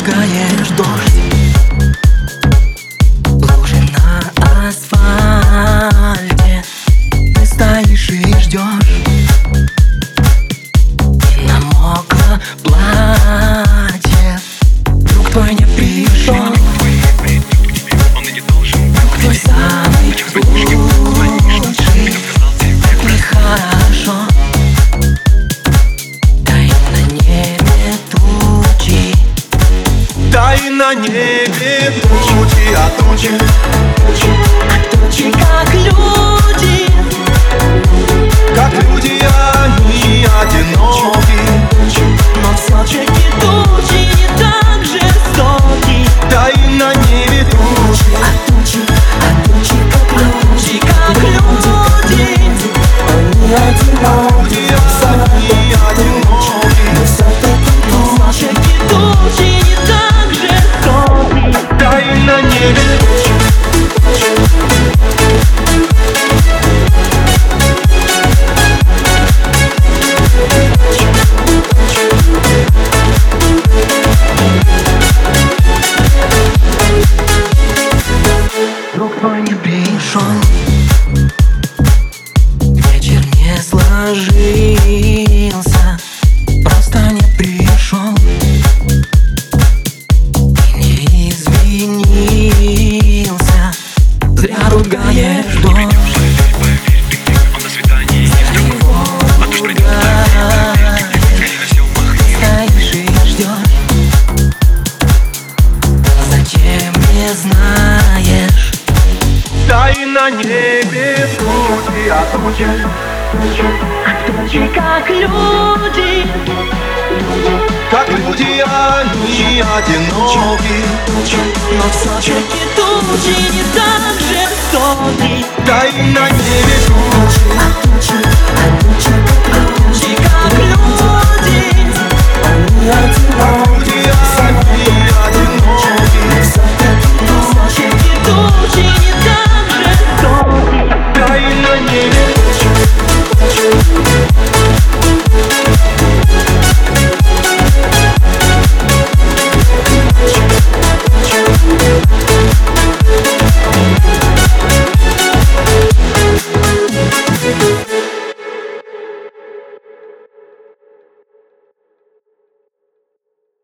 ругаешь дождь. Лужи на асфальте. Ты стоишь и ждешь Намокло платье. Друг твой не пришел Друг твой самый лучший на небе тучи, а тучи, тучи. Ложился Просто не пришел. Не извинился. Зря ругаешь дождь знаешь? Да и на небе тучи Тучи, как люди? Как люди, они одиноки. Но тучи не